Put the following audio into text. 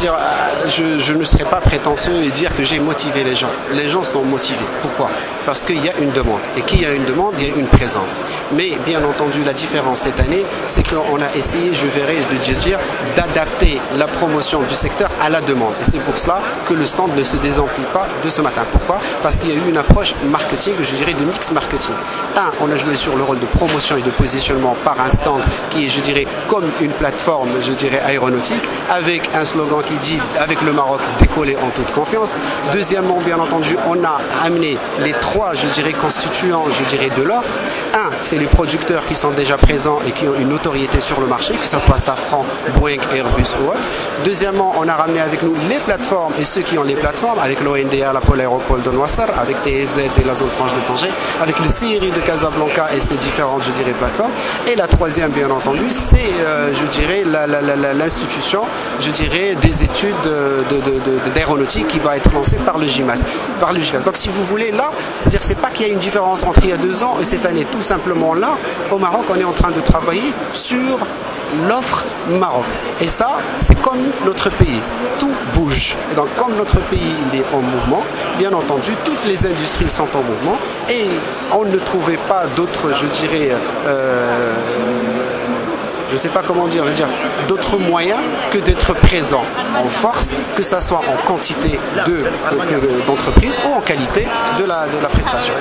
Dire, euh, je, je, ne serai pas prétentieux et dire que j'ai motivé les gens. Les gens sont motivés. Pourquoi? Parce qu'il y a une demande. Et qu'il y a une demande, il y a une présence. Mais bien entendu, la différence cette année, c'est qu'on a essayé, je verrai, de dire, d'adapter la promotion du secteur à la demande. Et c'est pour cela que le stand ne se désemplit pas de ce matin. Pourquoi? Parce qu'il y a eu une approche marketing, je dirais, de mix marketing. Un, on a joué sur le rôle de promotion et de positionnement par un stand qui est, je dirais, comme une plateforme, je dirais, aéronautique, avec un slogan qui dit avec le Maroc décoller en toute confiance. Deuxièmement, bien entendu, on a amené les trois, je dirais, constituants, je dirais, de l'offre. Un, c'est les producteurs qui sont déjà présents et qui ont une notoriété sur le marché, que ce soit Safran, Boeing, Airbus ou autre. Deuxièmement, on a ramené avec nous les plateformes et ceux qui ont les plateformes, avec l'ONDA, la Pôle Aéropole de Noissar, avec TFZ et la zone franche de Tanger, avec le CRI de Casablanca et ses différentes, je dirais, plateformes. Et la troisième, bien entendu, c'est, euh, je dirais, l'institution, je dirais, des études d'aéronautique qui va être lancée par le GIMAS. Par le GIMAS. Donc, si vous voulez, là, c'est-à-dire, c'est pas qu'il y a une différence entre il y a deux ans et cette année. Tout simplement, là, au Maroc, on est en train de travailler sur l'offre Maroc. Et ça, c'est comme notre pays. Tout bouge. Et donc, comme notre pays il est en mouvement, bien entendu, toutes les industries sont en mouvement et on ne trouvait pas d'autres, je dirais, euh, je ne sais pas comment dire, je veux dire, d'autres moyens que d'être présent en force, que ce soit en quantité d'entreprises de, ou en qualité de la, de la prestation.